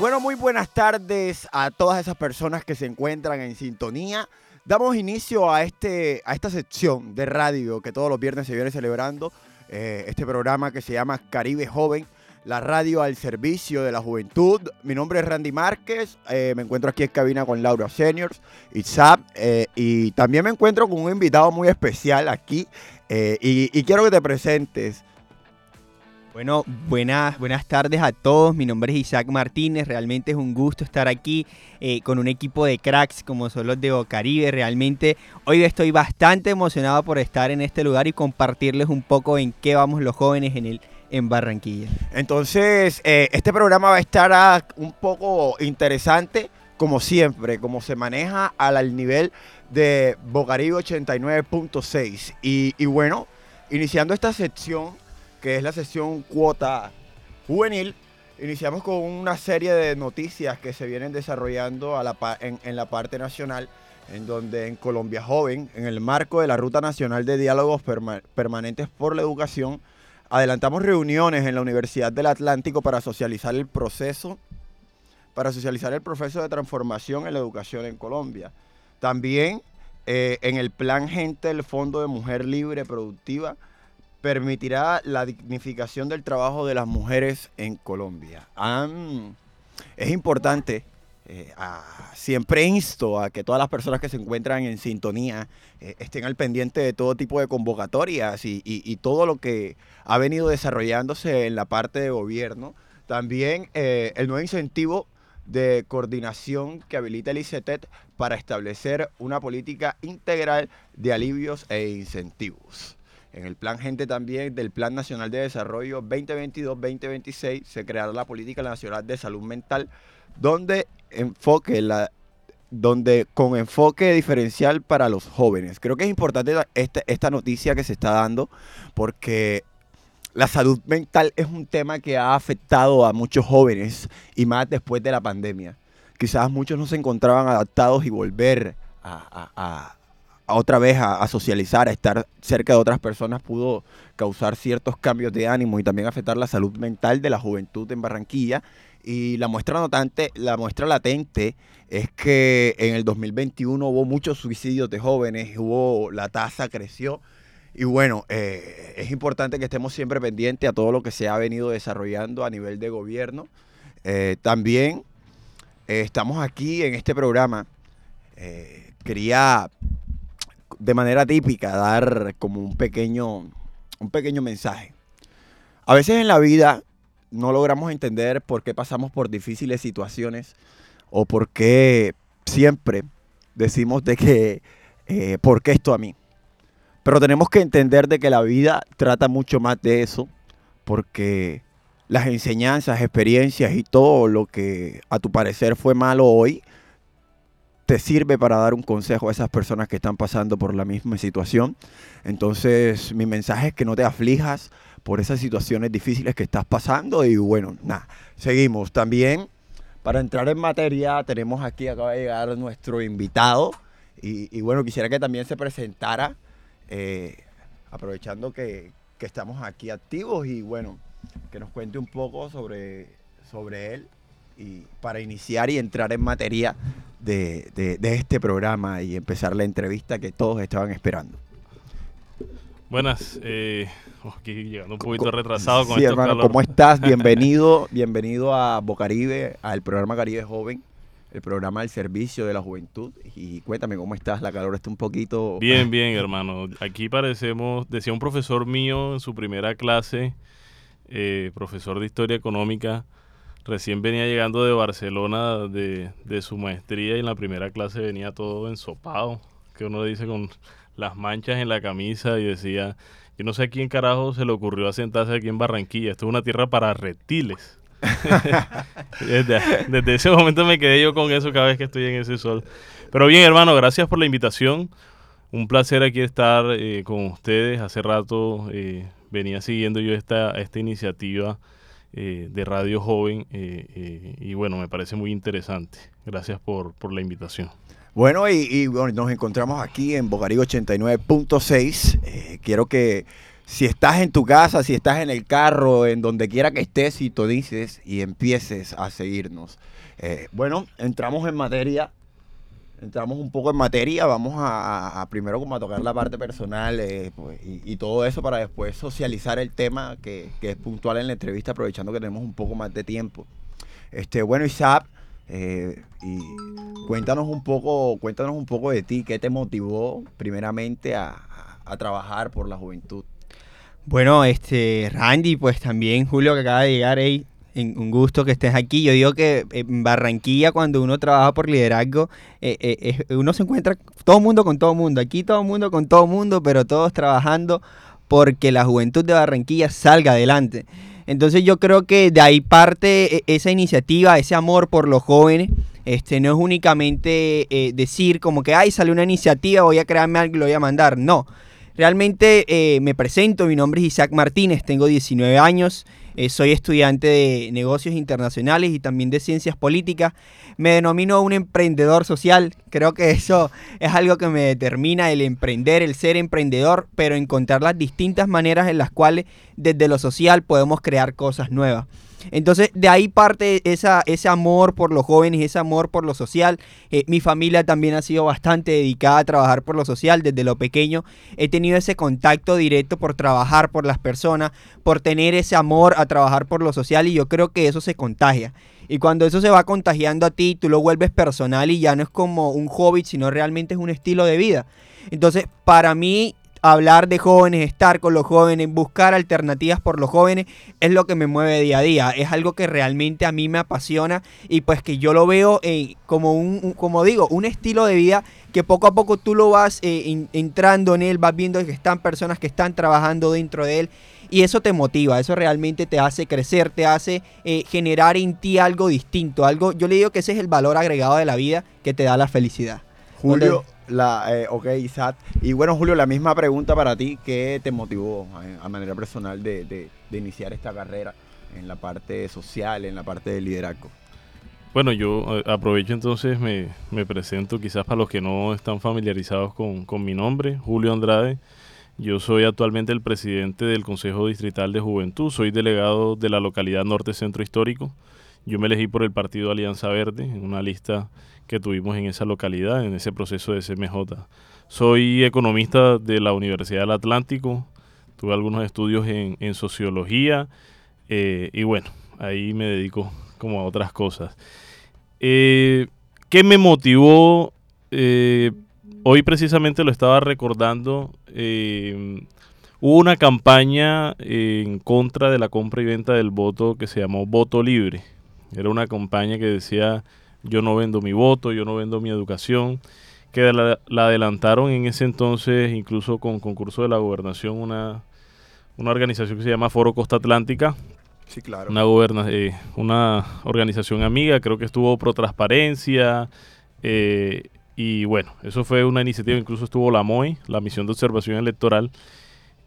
Bueno, muy buenas tardes a todas esas personas que se encuentran en sintonía. Damos inicio a, este, a esta sección de radio que todos los viernes se viene celebrando. Eh, este programa que se llama Caribe Joven, la radio al servicio de la juventud. Mi nombre es Randy Márquez. Eh, me encuentro aquí en cabina con Laura Seniors y Zap. Eh, y también me encuentro con un invitado muy especial aquí. Y, y quiero que te presentes. Bueno, buenas, buenas tardes a todos. Mi nombre es Isaac Martínez. Realmente es un gusto estar aquí eh, con un equipo de cracks como son los de Bocaribe. Realmente hoy estoy bastante emocionado por estar en este lugar y compartirles un poco en qué vamos los jóvenes en el en Barranquilla. Entonces, eh, este programa va a estar ah, un poco interesante, como siempre, como se maneja al nivel de Bocaribe 89.6. Y, y bueno, iniciando esta sección que es la sesión cuota juvenil, iniciamos con una serie de noticias que se vienen desarrollando en, la parte nacional, en donde en Colombia Joven, en el marco de la Ruta Nacional de Diálogos Permanentes por la Educación, adelantamos reuniones en la Universidad del Atlántico para socializar el proceso, para socializar el proceso de transformación en la educación en Colombia. También eh, en el plan Gente del Fondo de Mujer Libre Productiva, permitirá la dignificación del trabajo de las mujeres en Colombia. es importante, eh, siempre insto a que todas las personas que se encuentran en sintonía eh, estén al pendiente de todo tipo de convocatorias y, todo lo que ha venido desarrollándose en la parte de gobierno. También eh, el nuevo incentivo de coordinación que habilita el ICETET para establecer una política integral de alivios e incentivos. En el plan Gente también del Plan Nacional de Desarrollo 2022-2026 se creará la Política Nacional de Salud Mental, donde enfoque la donde con enfoque diferencial para los jóvenes. Creo que es importante esta, esta noticia que se está dando porque la salud mental es un tema que ha afectado a muchos jóvenes y más después de la pandemia. Quizás muchos no se encontraban adaptados y volver a otra vez a, socializar, a estar cerca de otras personas, pudo causar ciertos cambios de ánimo y también afectar la salud mental de la juventud en Barranquilla. Y la muestra notante, la muestra latente es que en el 2021 hubo muchos suicidios de jóvenes, hubo, la tasa creció. Y bueno, eh, es importante que estemos siempre pendientes a todo lo que se ha venido desarrollando a nivel de gobierno. Eh, también eh, estamos aquí en este programa. quería de manera típica dar como un pequeño, un pequeño mensaje. A veces en la vida no logramos entender por qué pasamos por difíciles situaciones o por qué siempre decimos de que, eh, ¿por qué esto a mí? Pero tenemos que entender de que la vida trata mucho más de eso, porque las enseñanzas, experiencias y todo lo que a tu parecer fue malo hoy, te sirve para dar un consejo a esas personas que están pasando por la misma situación. Entonces, mi mensaje es que no te aflijas por esas situaciones difíciles que estás pasando y bueno, nada, seguimos. También, para entrar en materia, tenemos aquí, acaba de llegar nuestro invitado y, bueno, quisiera que también se presentara, eh, aprovechando que, que estamos aquí activos y bueno, que nos cuente un poco sobre, sobre él y para iniciar y entrar en materia de, este programa y empezar la entrevista que todos estaban esperando. Buenas, eh, aquí llegando un poquito retrasado con sí, hermano, ¿cómo estás? Bienvenido, bienvenido a Bocaribe, al programa Caribe Joven, el programa del servicio de la juventud. Y cuéntame cómo estás, la calor está un poquito... Bien, bien, hermano. Aquí parecemos, decía un profesor mío en su primera clase, eh, profesor de historia económica, Recién venía llegando de Barcelona de, su maestría y en la primera clase venía todo ensopado. que uno dice con las manchas en la camisa y decía, yo no sé a quién carajo se le ocurrió asentarse aquí en Barranquilla, esto es una tierra para reptiles. desde, ese momento me quedé yo con eso cada vez que estoy en ese sol. Pero bien, hermano, gracias por la invitación. Un placer aquí estar eh, con ustedes. Hace rato eh, venía siguiendo yo esta, esta iniciativa eh, de Radio Joven y bueno, me parece muy interesante. Gracias por, por la invitación. Bueno, y, nos encontramos aquí en Bocarigo 89.6. quiero que si estás en tu casa, si estás en el carro, en donde quiera que estés, y dices y empieces a seguirnos. bueno, entramos en materia entramos un poco en materia, vamos a, primero como a tocar la parte personal eh, pues, y, todo eso para después socializar el tema que, es puntual en la entrevista, aprovechando que tenemos un poco más de tiempo. Este, bueno, Isaac, eh, y cuéntanos un poco, cuéntanos un poco de ti, qué te motivó primeramente a, trabajar por la juventud. Bueno, este, Randy, pues también Julio que acaba de llegar, ahí un gusto que estés aquí. Yo digo que en Barranquilla, cuando uno trabaja por liderazgo, eh, eh, uno se encuentra todo mundo con todo mundo. Aquí todo mundo con todo mundo, pero todos trabajando porque la juventud de Barranquilla salga adelante. Entonces yo creo que de ahí parte e, esa iniciativa, ese amor por los jóvenes. Este, no es únicamente eh, decir como que, ay, sale una iniciativa, voy a crearme algo y lo voy a mandar. No, realmente me presento, mi nombre es Isaac Martínez, tengo 19 años, eh, soy estudiante de negocios internacionales y también de ciencias políticas. Me denomino un emprendedor social. Creo que eso es algo que me determina el emprender, el ser emprendedor, pero encontrar las distintas maneras en las cuales desde lo social podemos crear cosas nuevas. Entonces, de ahí parte esa, ese amor por los jóvenes, ese amor por lo social. Eh, mi familia también ha sido bastante dedicada a trabajar por lo social desde lo pequeño. He tenido ese contacto directo por trabajar por las personas, por tener ese amor a trabajar por lo social y yo creo que eso se contagia. Y cuando eso se va contagiando a ti, tú lo vuelves personal y ya no es como un hobby, sino realmente es un estilo de vida. Entonces, para mí, hablar de jóvenes, estar con los jóvenes, buscar alternativas por los jóvenes, es lo que me mueve día a día. Es algo que realmente a mí me apasiona y pues que yo lo veo eh, como un, como digo, un estilo de vida que poco a poco tú lo vas eh, entrando en él, vas viendo que están personas que están trabajando dentro de él y eso te motiva, eso realmente te hace crecer, te hace eh, generar en ti algo distinto, algo, yo le digo que ese es el valor agregado de la vida que te da la felicidad. Julio, la, eh, ok, Isaac. Y bueno, Julio, la misma pregunta para ti. ¿Qué te motivó eh, a, manera personal de, iniciar esta carrera en la parte social, en la parte de liderazgo? Bueno, yo eh, aprovecho entonces, me, presento quizás para los que no están familiarizados con, con mi nombre, Julio Andrade. Yo soy actualmente el presidente del Consejo Distrital de Juventud, soy delegado de la localidad Norte Centro Histórico. Yo me elegí por el partido Alianza Verde en una lista que tuvimos en esa localidad, en ese proceso de CMJ. Soy economista de la Universidad del Atlántico, tuve algunos estudios en, sociología eh, y bueno, ahí me dedico como a otras cosas. Eh, ¿Qué me motivó? Eh, hoy precisamente lo estaba recordando. hubo una campaña en contra de la compra y venta del voto que se llamó Voto Libre. Era una campaña que decía yo no vendo mi voto, yo no vendo mi educación, que la, adelantaron en ese entonces, incluso con concurso de la gobernación, una, una organización que se llama Foro Costa Atlántica. Sí, claro. Una, goberna, eh, una organización amiga, creo que estuvo pro transparencia. Eh, y bueno, eso fue una iniciativa, incluso estuvo la MOI, la Misión de Observación Electoral.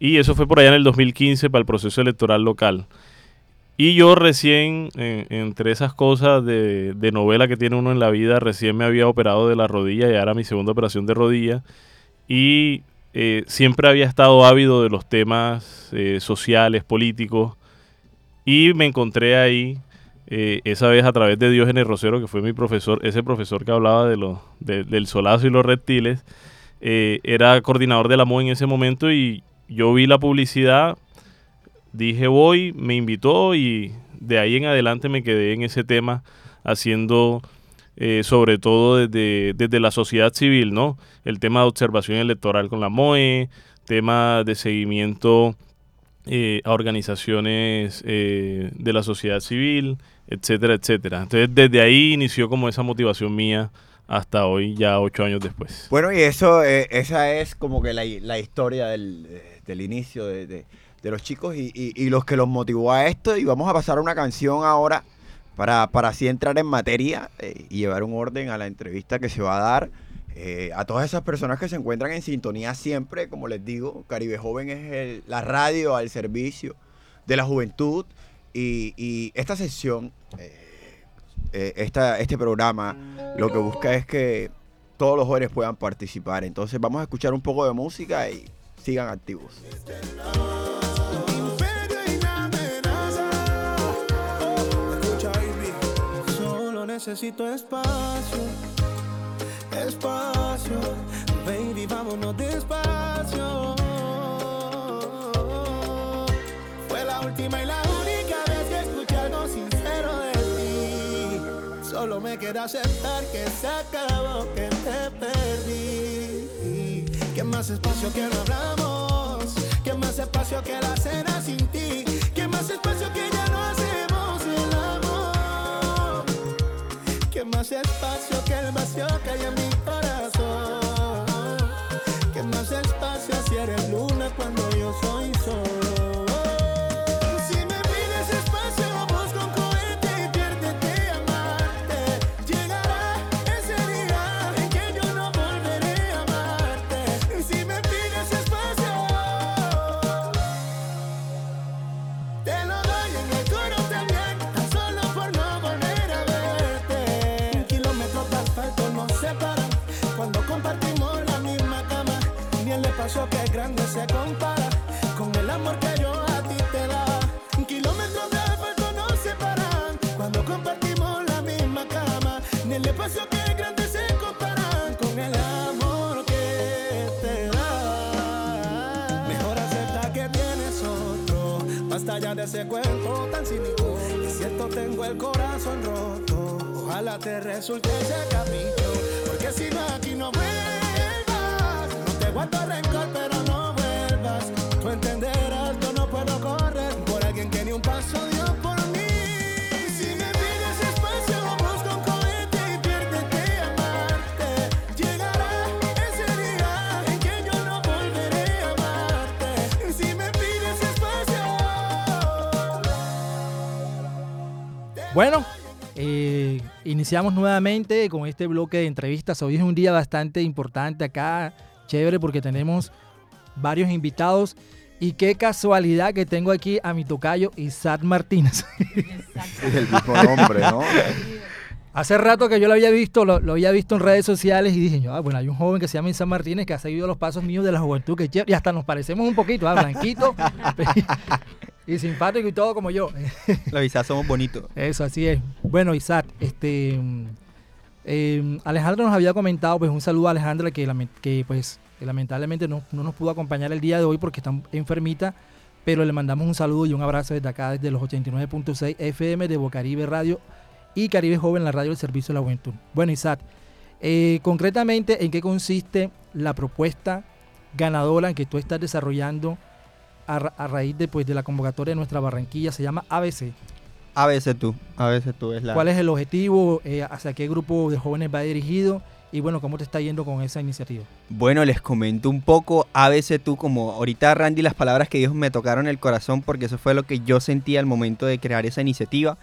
Y eso fue por allá en el 2015 para el proceso electoral local. Y yo recién, entre esas cosas de, novela que tiene uno en la vida, recién me había operado de la rodilla, y era mi segunda operación de rodilla. Y eh, siempre había estado ávido de los temas eh, sociales, políticos. Y me encontré ahí, eh, esa vez a través de Diógenes Rosero, que fue mi profesor, ese profesor que hablaba de lo, del solazo y los reptiles. era coordinador de la MO en ese momento y yo vi la publicidad dije voy, me invitó y de ahí en adelante me quedé en ese tema haciendo eh, sobre todo desde, desde, la sociedad civil, ¿no? El tema de observación electoral con la MOE, tema de seguimiento eh, a organizaciones eh, de la sociedad civil, etcétera, etcétera. Entonces desde ahí inició como esa motivación mía hasta hoy, ya ocho años después. Bueno, y eso, esa es como que la, la historia del, del inicio de, de- de los chicos y, y- los que los motivó a esto. Y vamos a pasar una canción ahora para, para así entrar en materia eh, y llevar un orden a la entrevista que se va a dar. eh, a todas esas personas que se encuentran en sintonía siempre, como les digo, Caribe Joven es la radio al servicio de la juventud y, y esta sesión, eh, esta, este programa, lo que busca es que todos los jóvenes puedan participar. Entonces vamos a escuchar un poco de música y sigan activos. Solo necesito espacio, espacio. Baby, vámonos despacio. Fue la última y la única vez que escuché algo sincero de ti. Solo me queda aceptar que se acabó, que te perdí. Más espacio que no hablamos. Que más espacio que la cena sin ti. Que más espacio que ya no hacemos el amor. Que más espacio que el vacío que hay en mi corazón. Que más espacio si eres luna cuando yo soy sol. Grande se compara con el amor que yo a ti te daba. Un kilómetro de asfalto nos separan cuando compartimos la misma cama. Ni el espacio que es grande se comparan con el amor que te da. Mejor acepta que tienes otro. Basta ya de ese cuento tan cínico. Es cierto, tengo el corazón roto. Ojalá te resulte ese capítulo. Porque si no, aquí no vuelvas. Guardo rencor, pero no vuelvas. Tú entenderás, yo no puedo correr por alguien que ni un paso dio por mí. Si me pides espacio, busco un cohete y piérdete a amarte. Llegará ese día en que yo no volveré a amarte. Si me pides espacio. Bueno, eh, iniciamos nuevamente con este bloque de entrevistas. Hoy es un día bastante importante acá, chévere, porque tenemos varios invitados. Y qué casualidad que tengo aquí a mi tocayo Isaac Martínez. Es el mismo nombre, ¿no? Hace rato que yo lo había visto, lo, lo había visto en redes sociales y dije, yo, ah, bueno, hay un joven que se llama Isaac Martínez que ha seguido los pasos míos de la juventud, que chévere, y hasta nos parecemos un poquito, ah, blanquito y simpático y todo como yo. Los Isaac somos bonitos. Eso, así es. Bueno, Isaac, este, eh, Alejandra nos había comentado, pues un saludo a Alejandra que, pues lamentablemente no, no nos pudo acompañar el día de hoy porque está enfermita, pero le mandamos un saludo y un abrazo desde acá, desde los 89.6 FM de Bocaribe Radio y Caribe Joven, la radio del Servicio de la Juventud. Bueno, Isaac, eh, concretamente, ¿en qué consiste la propuesta ganadora que tú estás desarrollando a raíz de, pues, de la convocatoria de nuestra Barranquilla? Se llama ABC. A veces tú, a veces tú es la... ¿Cuál es el objetivo? eh, ¿Hacia qué grupo de jóvenes va dirigido? Y bueno, ¿cómo te está yendo con esa iniciativa? Bueno, les comento un poco, a veces tú, como ahorita Randy, las palabras que dijo me tocaron el corazón porque eso fue lo que yo sentía al momento de crear esa iniciativa.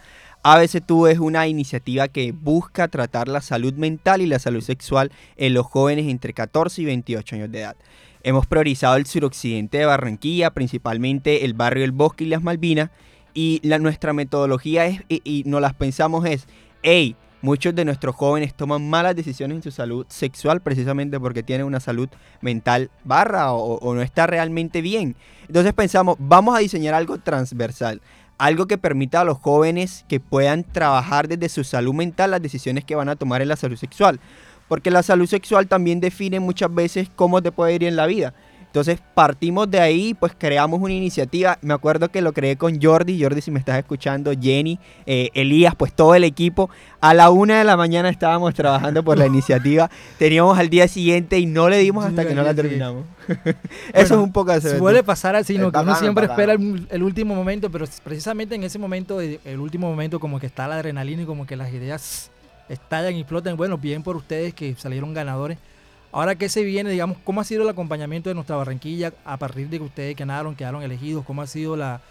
A veces tú es una iniciativa que busca tratar la salud mental y la salud sexual en los jóvenes entre 14 y 28 años de edad. Hemos priorizado el suroccidente de Barranquilla, principalmente el barrio El Bosque y las Malvinas, y la, nuestra metodología es, y, nos las pensamos es, hey, muchos de nuestros jóvenes toman malas decisiones en su salud sexual precisamente porque tienen una salud mental barra o, o no está realmente bien. Entonces pensamos, vamos a diseñar algo transversal, algo que permita a los jóvenes que puedan trabajar desde su salud mental las decisiones que van a tomar en la salud sexual. Porque la salud sexual también define muchas veces cómo te puede ir en la vida. Entonces partimos de ahí, pues creamos una iniciativa. Me acuerdo que lo creé con Jordi. Jordi, si me estás escuchando, Jenny, eh, Elías, pues todo el equipo. A la una de la mañana estábamos trabajando por la iniciativa. Teníamos al día siguiente y no le dimos hasta que no la terminamos. Eso Bueno, es un poco de Suele pasar así, ¿no? Que uno siempre espera el, el último momento, pero precisamente en ese momento, eh, el último momento, como que está la adrenalina y como que las ideas estallan y explotan. Bueno, bien por ustedes que salieron ganadores. Ahora, ¿qué se viene? Digamos, ¿cómo ha sido el acompañamiento de nuestra Barranquilla a partir de que ustedes ganaron, quedaron elegidos? ¿Cómo ha sido la,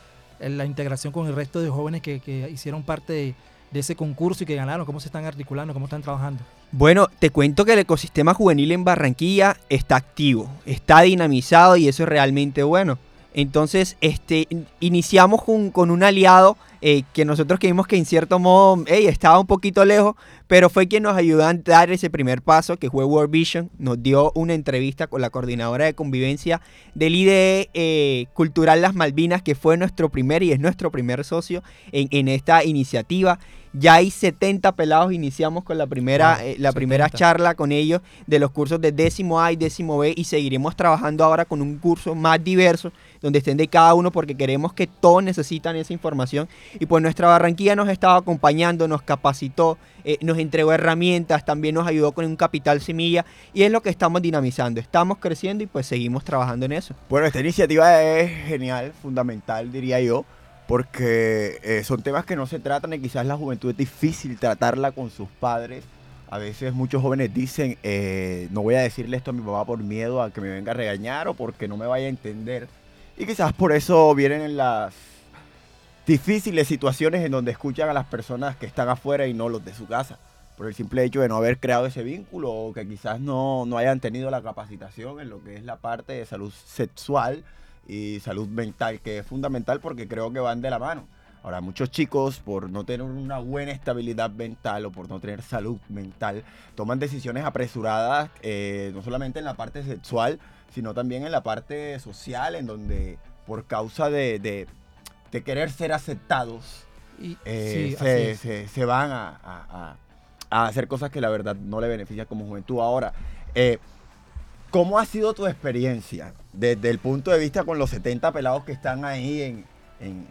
integración con el resto de jóvenes que, hicieron parte de, ese concurso y que ganaron? ¿Cómo se están articulando? ¿Cómo están trabajando? Bueno, te cuento que el ecosistema juvenil en Barranquilla está activo, está dinamizado y eso es realmente bueno. Entonces, este, in- iniciamos con un aliado eh, que nosotros creímos que en cierto modo estaba un poquito lejos, pero fue quien nos ayudó a dar ese primer paso, que fue World Vision. Nos dio una entrevista con la coordinadora de convivencia del IDE eh, Cultural Las Malvinas, que fue nuestro primer y es nuestro primer socio en, en esta iniciativa. Ya hay 70 pelados, iniciamos con la primera, Wow, eh, la primera 70. charla con ellos de los cursos de décimo A y décimo B y seguiremos trabajando ahora con un curso más diverso donde estén de cada uno porque queremos que todos necesitan esa información y pues nuestra Barranquilla nos estaba acompañando, nos capacitó, eh, nos entregó herramientas, también nos ayudó con un capital semilla y es lo que estamos dinamizando, estamos creciendo y pues seguimos trabajando en eso. Bueno, esta iniciativa es genial, fundamental, diría yo, porque eh, son temas que no se tratan y quizás la juventud es difícil tratarla con sus padres. A veces muchos jóvenes dicen, eh, no voy a decirle esto a mi papá por miedo a que me venga a regañar o porque no me vaya a entender. Y quizás por eso vienen en las difíciles situaciones en donde escuchan a las personas que están afuera y no los de su casa. Por el simple hecho de no haber creado ese vínculo o que quizás no, no hayan tenido la capacitación en lo que es la parte de salud sexual y salud mental, que es fundamental porque creo que van de la mano. Ahora, muchos chicos, por no tener una buena estabilidad mental o por no tener salud mental, toman decisiones apresuradas, eh, no solamente en la parte sexual, sino también en la parte social, en donde por causa de, de- de querer ser aceptados, Y, eh, sí, se, se- se van a, a- a- a hacer cosas que la verdad no le benefician como juventud. Ahora, eh, ¿cómo ha sido tu experiencia desde el punto de vista con los 70 pelados que están ahí en, en-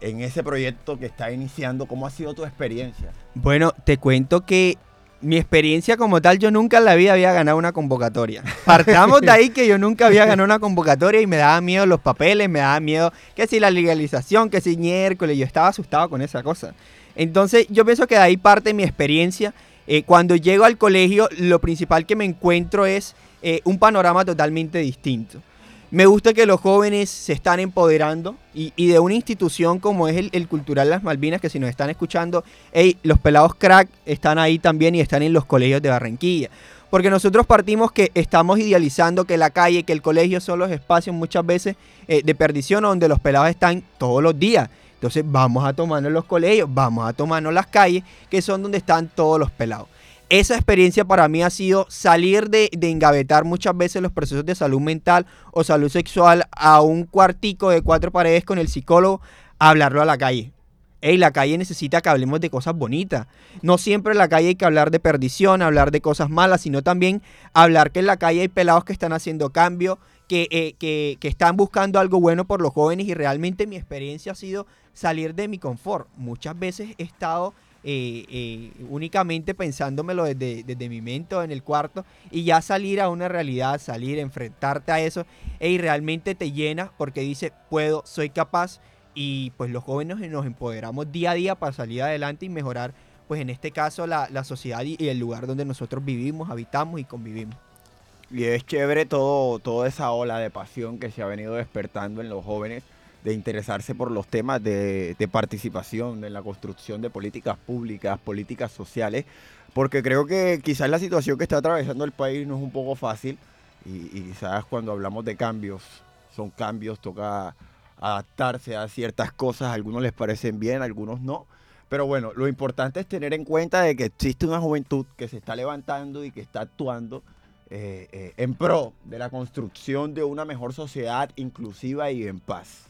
en ese proyecto que está iniciando? ¿Cómo ha sido tu experiencia? Bueno, te cuento que mi experiencia como tal, yo nunca en la vida había ganado una convocatoria. Partamos de ahí que yo nunca había ganado una convocatoria y me daba miedo los papeles, me daba miedo que si la legalización, que si miércoles, yo estaba asustado con esa cosa. Entonces yo pienso que de ahí parte mi experiencia. Eh, cuando llego al colegio, lo principal que me encuentro es eh, un panorama totalmente distinto. Me gusta que los jóvenes se están empoderando y, de una institución como es el, el Cultural Las Malvinas, que si nos están escuchando, hey, los pelados crack están ahí también y están en los colegios de Barranquilla. Porque nosotros partimos que estamos idealizando que la calle, que el colegio son los espacios muchas veces eh, de perdición donde los pelados están todos los días. Entonces vamos a tomarnos los colegios, vamos a tomarnos las calles, que son donde están todos los pelados. Esa experiencia para mí ha sido salir de, de engavetar muchas veces los procesos de salud mental o salud sexual a un cuartico de cuatro paredes con el psicólogo, a hablarlo a la calle. Ey, la calle necesita que hablemos de cosas bonitas. No siempre en la calle hay que hablar de perdición, hablar de cosas malas, sino también hablar que en la calle hay pelados que están haciendo cambio, que, eh, que, que están buscando algo bueno por los jóvenes y realmente mi experiencia ha sido salir de mi confort. Muchas veces he estado eh, eh, únicamente pensándomelo desde, desde mi mente o en el cuarto y ya salir a una realidad, salir, enfrentarte a eso y realmente te llena porque dice, puedo, soy capaz y pues los jóvenes nos empoderamos día a día para salir adelante y mejorar pues en este caso la, la sociedad y, y el lugar donde nosotros vivimos, habitamos y convivimos. Y es chévere todo, toda esa ola de pasión que se ha venido despertando en los jóvenes de interesarse por los temas de, participación en la construcción de políticas públicas, políticas sociales, porque creo que quizás la situación que está atravesando el país no es un poco fácil y, quizás cuando hablamos de cambios, son cambios, toca adaptarse a ciertas cosas, algunos les parecen bien, algunos no. Pero bueno, lo importante es tener en cuenta de que existe una juventud que se está levantando y que está actuando eh, eh, en pro de la construcción de una mejor sociedad inclusiva y en paz.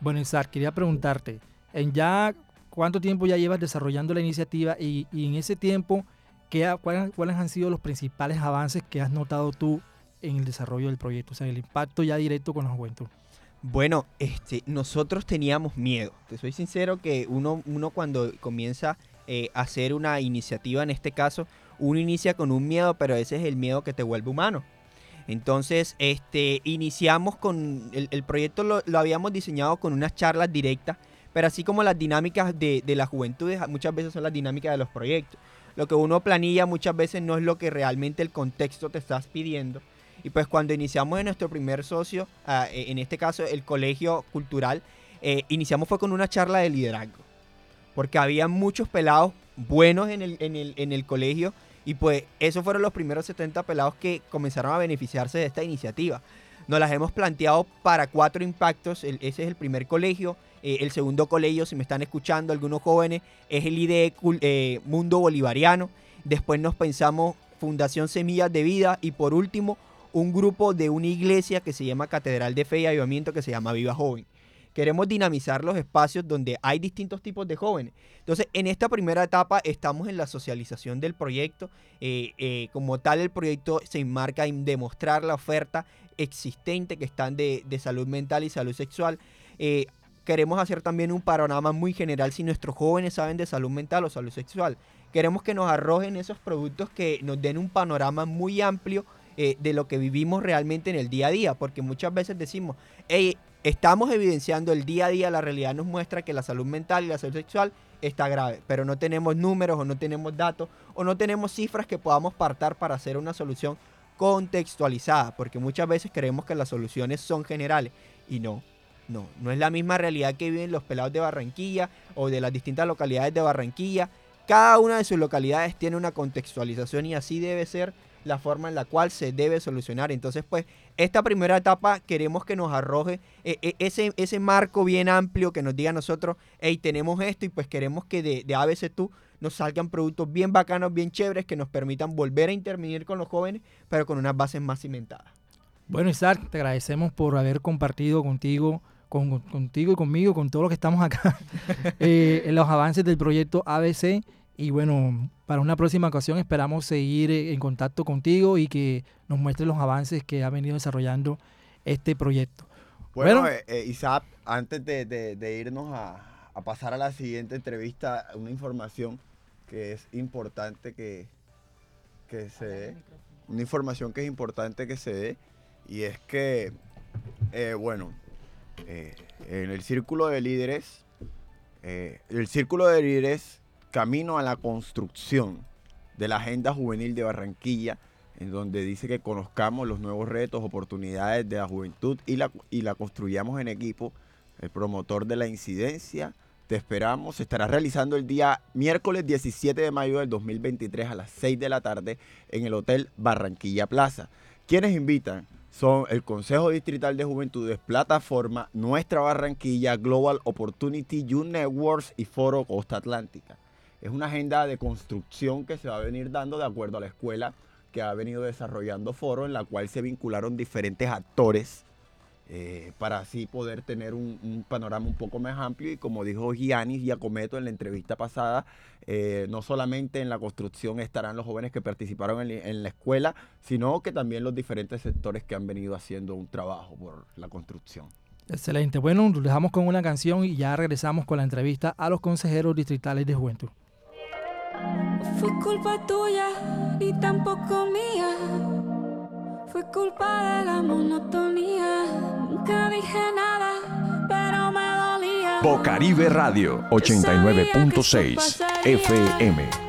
Bueno, Isaac, quería preguntarte, en ya cuánto tiempo ya llevas desarrollando la iniciativa y, y en ese tiempo, ¿qué cuáles han sido los principales avances que has notado tú en el desarrollo del proyecto? O sea, el impacto ya directo con la juventud. Bueno, este, nosotros teníamos miedo. Te soy sincero que uno, uno cuando comienza eh, a hacer una iniciativa, en este caso, uno inicia con un miedo, pero ese es el miedo que te vuelve humano. Entonces, este, iniciamos con el, proyecto lo, habíamos diseñado con unas charlas directas, pero así como las dinámicas de, de la juventud, muchas veces son las dinámicas de los proyectos. lo que uno planilla muchas veces no es lo que realmente el contexto te estás pidiendo. Y pues cuando iniciamos en nuestro primer socio, ah, eh, en este caso el colegio cultural, eh, iniciamos fue con una charla de liderazgo. Porque había muchos pelados buenos en el, en el, en el colegio y pues esos fueron los primeros 70 pelados que comenzaron a beneficiarse de esta iniciativa. Nos las hemos planteado para cuatro impactos. ese es el primer colegio. Eh, el segundo colegio, si me están escuchando algunos jóvenes, es el IDE eh, Mundo Bolivariano. Después nos pensamos Fundación Semillas de Vida. Y por último, un grupo de una iglesia que se llama Catedral de Fe y Avivamiento que se llama Viva Joven. Queremos dinamizar los espacios donde hay distintos tipos de jóvenes. Entonces, en esta primera etapa estamos en la socialización del proyecto. Eh, eh, como tal, el proyecto se enmarca en demostrar la oferta existente que están de, salud mental y salud sexual. Eh, queremos hacer también un panorama muy general si nuestros jóvenes saben de salud mental o salud sexual. Queremos que nos arrojen esos productos que nos den un panorama muy amplio de lo que vivimos realmente en el día a día, porque muchas veces decimos, hey, estamos evidenciando el día a día, la realidad nos muestra que la salud mental y la salud sexual está grave, pero no tenemos números o no tenemos datos o no tenemos cifras que podamos partar para hacer una solución contextualizada, porque muchas veces creemos que las soluciones son generales y no. No, no es la misma realidad que viven los pelados de Barranquilla o de las distintas localidades de Barranquilla. Cada una de sus localidades tiene una contextualización y así debe ser la forma en la cual se debe solucionar. Entonces, pues, esta primera etapa queremos que nos arroje eh, eh, ese, ese marco bien amplio que nos diga a nosotros, hey, tenemos esto y pues queremos que de, de ABC tú nos salgan productos bien bacanos, bien chéveres, que nos permitan volver a intervenir con los jóvenes, pero con unas bases más cimentadas. Bueno, Isaac, te agradecemos por haber compartido contigo, con, con- contigo y conmigo, con todos los que estamos acá, eh, los avances del proyecto ABC. Y bueno, para una próxima ocasión esperamos seguir eh, en contacto contigo y que nos muestres los avances que ha venido desarrollando este proyecto. Bueno, Bueno. eh, eh, Isaac, antes de, de- de irnos a, a pasar a la siguiente entrevista, una información que es importante que, que se dé. Una información que es importante que se dé. Y es que, eh, bueno, eh, en el círculo de líderes, eh, el círculo de líderes camino a la construcción de la agenda juvenil de Barranquilla, en donde dice que conozcamos los nuevos retos, oportunidades de la juventud y la, y la construyamos en equipo. El promotor de la incidencia, te esperamos, se estará realizando el día miércoles 17 de mayo del 2023 a las 6 de la tarde en el Hotel Barranquilla Plaza. Quienes invitan son el Consejo Distrital de Juventudes, Plataforma, Nuestra Barranquilla, Global Opportunity, Youth Networks y Foro Costa Atlántica. Es una agenda de construcción que se va a venir dando de acuerdo a la escuela que ha venido desarrollando Foro, en la cual se vincularon diferentes actores eh, para así poder tener un, panorama un poco más amplio. Y como dijo Giannis Giacometto en la entrevista pasada, eh, no solamente en la construcción estarán los jóvenes que participaron en, en la escuela, sino que también los diferentes sectores que han venido haciendo un trabajo por la construcción. Excelente. Bueno, nos dejamos con una canción y ya regresamos con la entrevista a los consejeros distritales de juventud. Fue culpa tuya ni tampoco mía. Fue culpa de la monotonía. Nunca dije nada, pero me dolía. Bocaribe Radio 89.6 FM.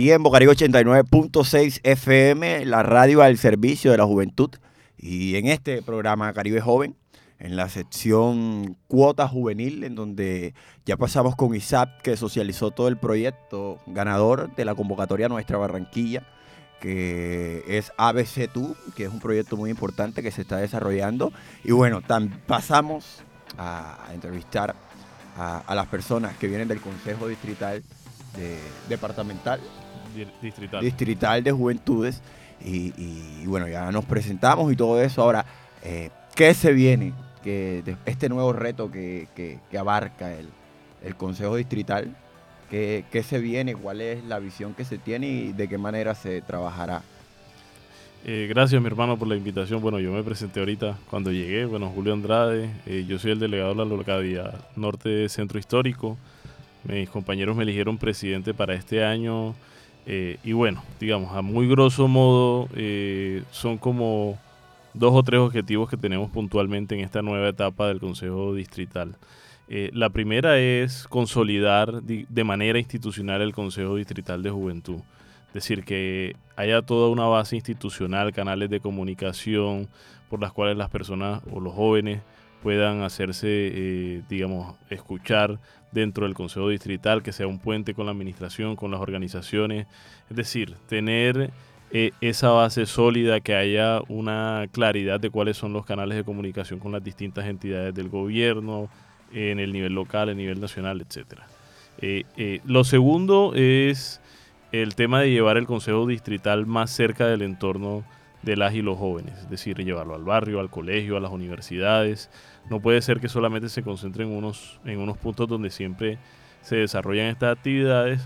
Aquí en Bocaribe 89.6 FM, la radio al servicio de la juventud. Y en este programa Caribe Joven, en la sección Cuota Juvenil, en donde ya pasamos con ISAP, que socializó todo el proyecto ganador de la convocatoria Nuestra Barranquilla, que es ABC2, que es un proyecto muy importante que se está desarrollando. Y bueno, pasamos a, entrevistar a, las personas que vienen del Consejo Distrital de- Departamental Distrital. distrital de juventudes y, y, bueno, ya nos presentamos y todo eso. Ahora, eh, ¿qué se viene? Que de- este nuevo reto que, que- que abarca el, el Consejo Distrital, ¿qué, qué se viene? ¿Cuál es la visión que se tiene y de qué manera se trabajará? Eh, gracias, mi hermano, por la invitación. Bueno, yo me presenté ahorita cuando llegué. Bueno, Julio Andrade, eh, yo soy el delegado de la localidad norte Centro Histórico. Mis compañeros me eligieron presidente para este año. Eh, y bueno, digamos, a muy grosso modo, eh, son como dos o tres objetivos que tenemos puntualmente en esta nueva etapa del Consejo Distrital. Eh, la primera es consolidar de manera institucional el Consejo Distrital de Juventud. Es decir, que haya toda una base institucional, canales de comunicación por las cuales las personas o los jóvenes puedan hacerse, digamos, escuchar dentro del Consejo Distrital, que sea un puente con la administración, con las organizaciones. Es decir, tener eh, esa base sólida, que haya una claridad de cuáles son los canales de comunicación con las distintas entidades del gobierno, en el nivel local, el nivel nacional, etcétera. Eh, eh, lo segundo es el tema de llevar el Consejo Distrital más cerca del entorno de las y los jóvenes, es decir, llevarlo al barrio, al colegio, a las universidades. No puede ser que solamente se concentre en unos, en unos puntos donde siempre se desarrollan estas actividades.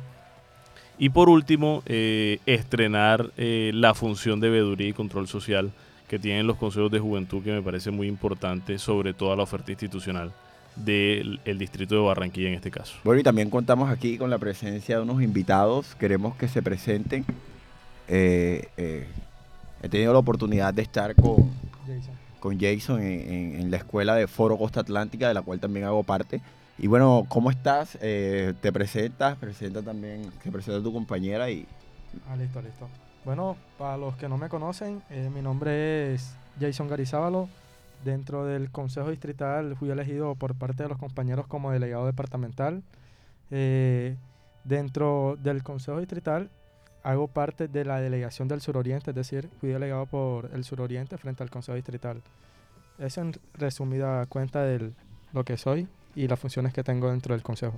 Y por último, eh, estrenar eh, la función de veeduría y control social que tienen los consejos de juventud, que me parece muy importante, sobre toda la oferta institucional del el distrito de Barranquilla en este caso. Bueno, y también contamos aquí con la presencia de unos invitados. Queremos que se presenten. Eh, he tenido la oportunidad de estar con, con Jason en, en- en la escuela de Foro Costa Atlántica, de la cual también hago parte. Y bueno, ¿cómo estás? Eh, te presentas, presenta también, se presenta tu compañera y Ah, listo, listo. Bueno, para los que no me conocen, eh, mi nombre es Jason Garizábalo. Dentro del Consejo Distrital fui elegido por parte de los compañeros como delegado departamental. Eh, dentro del Consejo Distrital hago parte de la delegación del suroriente, es decir, fui delegado por el suroriente frente al Consejo Distrital. Eso en resumida cuenta de lo que soy y las funciones que tengo dentro del Consejo.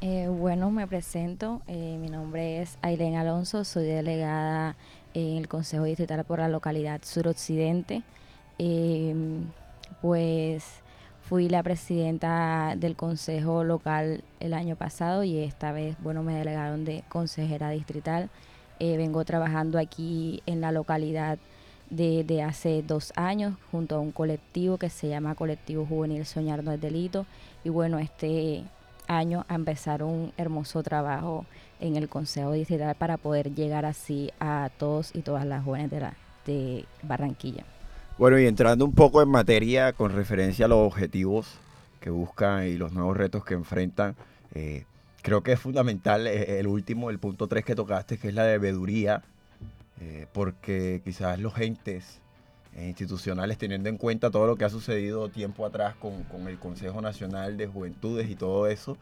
Eh, bueno, me presento. eh, mi nombre es Ailén Alonso. Soy delegada en el Consejo Distrital por la localidad suroccidente. Em, pues fui la presidenta del Consejo local el año pasado y esta vez, bueno, me delegaron de consejera distrital. Eh, vengo trabajando aquí en la localidad desde hace dos años junto a un colectivo que se llama Colectivo Juvenil Soñar No es Delito. Y bueno, este año a empezar un hermoso trabajo en el Consejo Distrital para poder llegar así a todos y todas las jóvenes de, la, de Barranquilla. Bueno, y entrando un poco en materia con referencia a los objetivos que buscan y los nuevos retos que enfrentan, eh, creo que es fundamental eh, el último, el punto 3 que tocaste, que es la de veeduría, eh, porque quizás los entes institucionales, teniendo en cuenta todo lo que ha sucedido tiempo atrás con, con el Consejo Nacional de Juventudes y todo eso,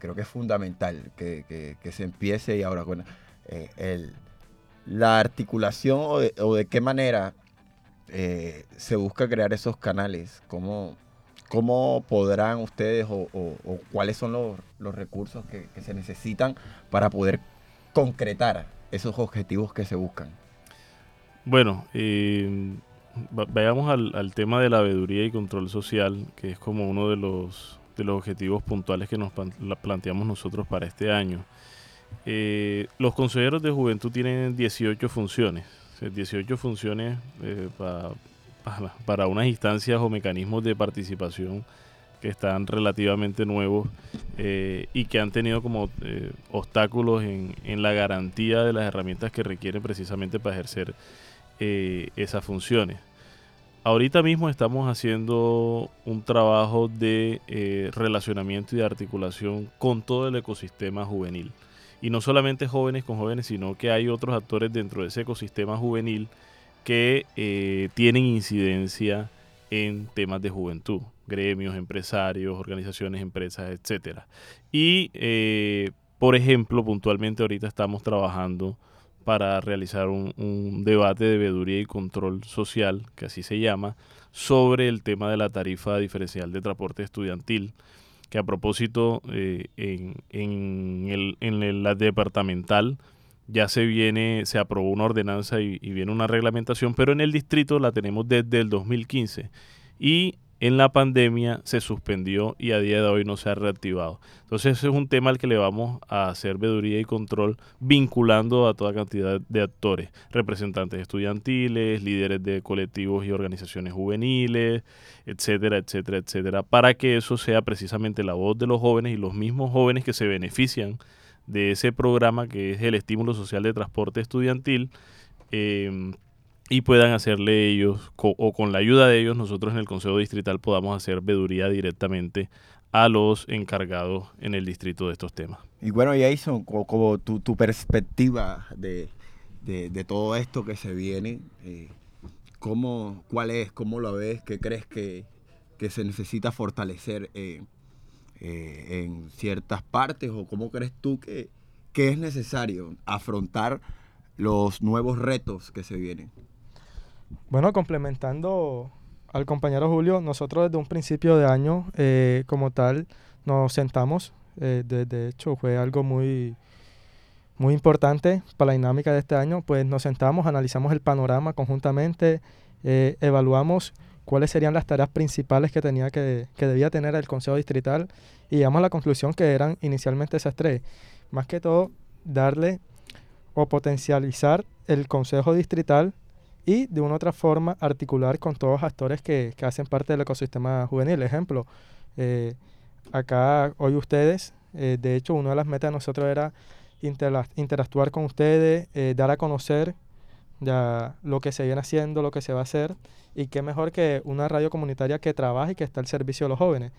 creo que es fundamental que, que- se empiece y ahora, eh, el- la articulación o de qué manera eh, se busca crear esos canales, cómo, cómo podrán ustedes o, cuáles son los, recursos que, se necesitan para poder concretar esos objetivos que se buscan. Bueno, eh, va- vayamos al, tema de la veeduría y control social, que es como uno de los, de los objetivos puntuales que nos plan- la- planteamos nosotros para este año. Eh, los consejeros de juventud tienen 18 funciones, 18 funciones eh, pa- para, unas instancias o mecanismos de participación que están relativamente nuevos eh, y que han tenido como eh, obstáculos en, en la garantía de las herramientas que requieren precisamente para ejercer eh, esas funciones. ahorita mismo estamos haciendo un trabajo de eh, relacionamiento y de articulación con todo el ecosistema juvenil. Y no solamente jóvenes con jóvenes, sino que hay otros actores dentro de ese ecosistema juvenil que eh, tienen incidencia en temas de juventud, gremios, empresarios, organizaciones, empresas, etcétera. Y, eh, por ejemplo, puntualmente ahorita estamos trabajando para realizar un, un, debate de veeduría y control social, que así se llama, sobre el tema de la tarifa diferencial de transporte estudiantil, que a propósito eh, en, en, el, en el, la departamental ya se viene, se aprobó una ordenanza y, y, viene una reglamentación, pero en el distrito la tenemos desde el 2015 y en la pandemia se suspendió y a día de hoy no se ha reactivado. Entonces ese es un tema al que le vamos a hacer veeduría y control vinculando a toda cantidad de actores, representantes estudiantiles, líderes de colectivos y organizaciones juveniles, etcétera, etcétera, etcétera, para que eso sea precisamente la voz de los jóvenes y los mismos jóvenes que se benefician de ese programa que es el estímulo social de transporte estudiantil. Eh, y puedan hacerle ellos, o con la ayuda de ellos, nosotros en el Consejo Distrital podamos hacer veduría directamente a los encargados en el distrito de estos temas. Y bueno, Jason, como, como tu, tu, perspectiva de, de, de, todo esto que se viene, eh, ¿cómo, ¿cuál es? ¿Cómo lo ves? ¿Qué crees que, que se necesita fortalecer eh, eh, en ciertas partes? ¿O cómo crees tú que, que es necesario afrontar los nuevos retos que se vienen? Bueno, complementando al compañero Julio, nosotros desde un principio de año, eh, como tal, nos sentamos. Eh, de, hecho, fue algo muy, muy importante para la dinámica de este año. Pues nos sentamos, analizamos el panorama conjuntamente, eh, evaluamos cuáles serían las tareas principales que, tenía que, que debía tener el Consejo Distrital y llegamos a la conclusión que eran inicialmente esas tres. Más que todo, darle o potencializar el Consejo Distrital y de una u otra forma articular con todos los actores que, que hacen parte del ecosistema juvenil. Ejemplo, eh, acá hoy ustedes, eh, de hecho, una de las metas de nosotros era interactuar con ustedes, eh, dar a conocer ya lo que se viene haciendo, lo que se va a hacer, y qué mejor que una radio comunitaria que trabaja y que está al servicio de los jóvenes.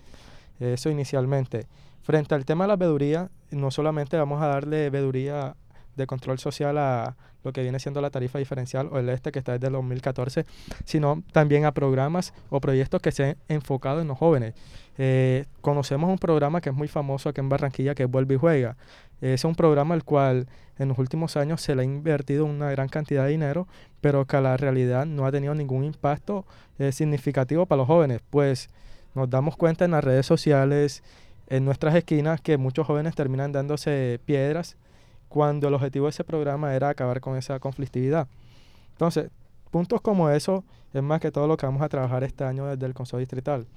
Eso inicialmente. Frente al tema de la veeduría, no solamente vamos a darle veeduría de control social a lo que viene siendo la tarifa diferencial o el este que está desde el 2014, sino también a programas o proyectos que se han enfocado en los jóvenes. Eh, conocemos un programa que es muy famoso aquí en Barranquilla que es Vuelve y Juega. Es un programa al cual en los últimos años se le ha invertido una gran cantidad de dinero, pero que a la realidad no ha tenido ningún impacto eh, significativo para los jóvenes, pues nos damos cuenta en las redes sociales, en nuestras esquinas, que muchos jóvenes terminan dándose piedras cuando el objetivo de ese programa era acabar con esa conflictividad. Entonces, puntos como eso es más que todo lo que vamos a trabajar este año desde el Consejo Distrital.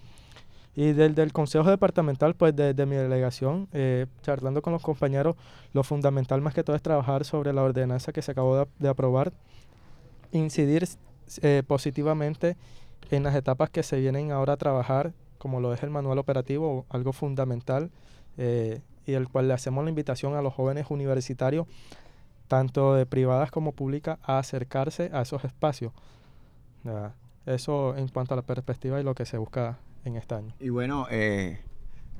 Y desde el Consejo Departamental, pues desde mi delegación, eh, charlando con los compañeros, lo fundamental más que todo es trabajar sobre la ordenanza que se acabó de, de aprobar, incidir eh, positivamente en las etapas que se vienen ahora a trabajar, como lo es el manual operativo, algo fundamental, eh, y del cual le hacemos la invitación a los jóvenes universitarios, tanto de privadas como públicas, a acercarse a esos espacios. Eso en cuanto a la perspectiva y lo que se busca en este año. Y bueno, eh,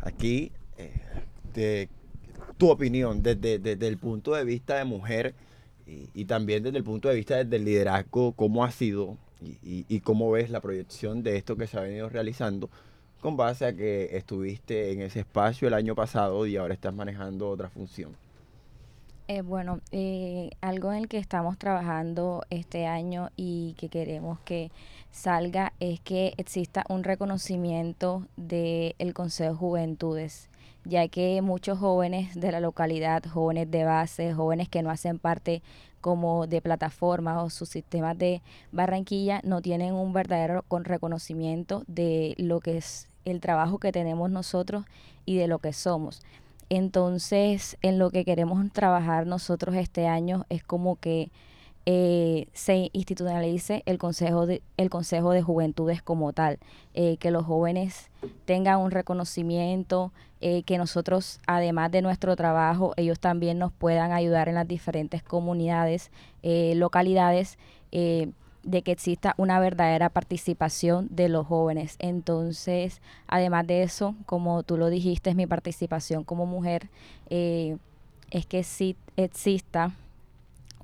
aquí, eh, de tu opinión, desde, desde, el punto de vista de mujer y, y, también desde el punto de vista del liderazgo, ¿cómo ha sido y, y cómo ves la proyección de esto que se ha venido realizando? Con base a que estuviste en ese espacio el año pasado y ahora estás manejando otra función. Eh, bueno, eh, algo en el que estamos trabajando este año y que queremos que salga es que exista un reconocimiento del Consejo de Juventudes, ya que muchos jóvenes de la localidad, jóvenes de base, jóvenes que no hacen parte como de plataformas o sus sistemas de Barranquilla, no tienen un verdadero reconocimiento de lo que es el trabajo que tenemos nosotros y de lo que somos. Entonces, en lo que queremos trabajar nosotros este año es como que eh, se institucionalice el consejo de, el consejo de juventudes como tal, eh, que los jóvenes tengan un reconocimiento, eh, que nosotros, además de nuestro trabajo, ellos también nos puedan ayudar en las diferentes comunidades, localidades de que exista una verdadera participación de los jóvenes. Entonces, además de eso, como tú lo dijiste, mi participación como mujer eh, es que sí exista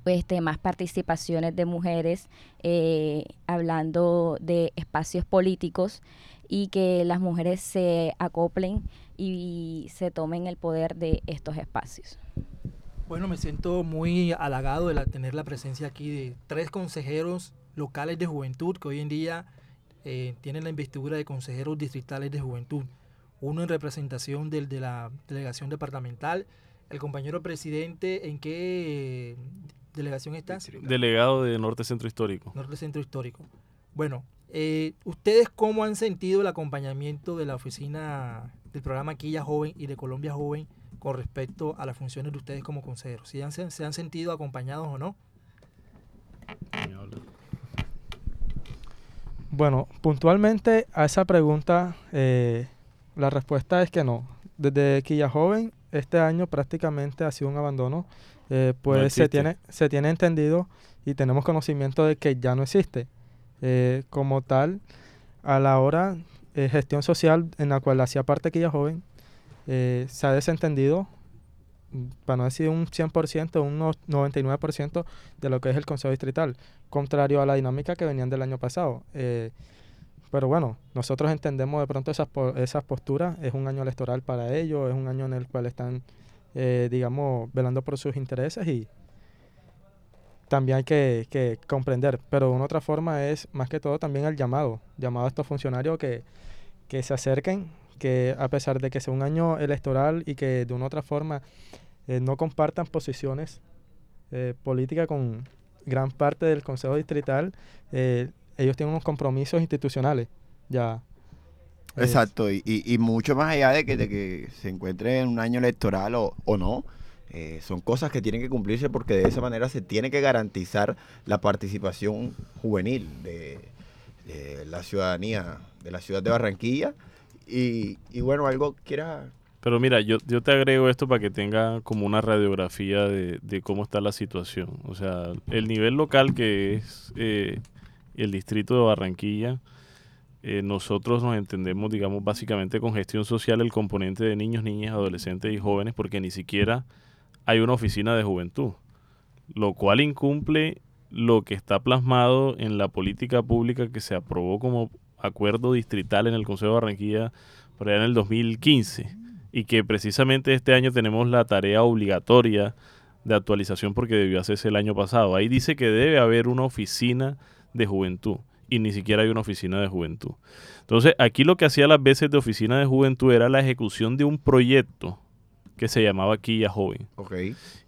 este, más participaciones de mujeres eh, hablando de espacios políticos y que las mujeres se acoplen y se tomen el poder de estos espacios. Bueno, me siento muy halagado de tener la presencia aquí de tres consejeros locales de juventud que hoy en día eh, tienen la investidura de consejeros distritales de juventud. Uno en representación del, de la delegación departamental. El compañero presidente, ¿en qué eh, delegación estás? Delegado de Norte Centro Histórico. Norte Centro Histórico. Bueno, eh, ¿ustedes cómo han sentido el acompañamiento de la oficina del programa Quilla Joven y de Colombia Joven con respecto a las funciones de ustedes como consejeros? ¿Si han, se se han sentido acompañados o no? Bueno, puntualmente a esa pregunta, eh, la respuesta es que no. Desde Quilla Joven, este año prácticamente ha sido un abandono. eh, pues se tiene, se tiene entendido y tenemos conocimiento de que ya no existe. Eh, como tal, a la hora eh, gestión social en la cual hacía parte Quilla Joven, eh, se ha desentendido, para no decir un 100%, un no- 99% de lo que es el Consejo Distrital, contrario a la dinámica que venían del año pasado. Eh, pero bueno, nosotros entendemos de pronto esas, esas posturas, es un año electoral para ellos, es un año en el cual están, eh, digamos, velando por sus intereses y también hay que, que comprender, pero de una otra forma es más que todo también el llamado, llamado a estos funcionarios que, que se acerquen, que a pesar de que sea un año electoral y que de una otra forma eh, no compartan posiciones eh, políticas con gran parte del Consejo Distrital, eh, ellos tienen unos compromisos institucionales ya. eh, Exacto, y, y- mucho más allá de que, de que se encuentre en un año electoral o, o no, son cosas que tienen que cumplirse porque de esa manera se tiene que garantizar la participación juvenil de, de la ciudadanía de la ciudad de Barranquilla. Y, y bueno, algo quiera... Pero mira, yo, yo te agrego esto para que tenga como una radiografía de, de cómo está la situación. O sea, el nivel local que es eh, el distrito de Barranquilla, eh, nosotros nos entendemos, digamos, básicamente con gestión social el componente de niños, niñas, adolescentes y jóvenes, porque ni siquiera hay una oficina de juventud, lo cual incumple lo que está plasmado en la política pública que se aprobó como acuerdo distrital en el Consejo de Barranquilla por allá en el 2015 y que precisamente este año tenemos la tarea obligatoria de actualización porque debió hacerse el año pasado. Ahí dice que debe haber una oficina de juventud y ni siquiera hay una oficina de juventud. Entonces, aquí lo que hacía las veces de oficina de juventud era la ejecución de un proyecto que se llamaba Quilla Joven. Ok.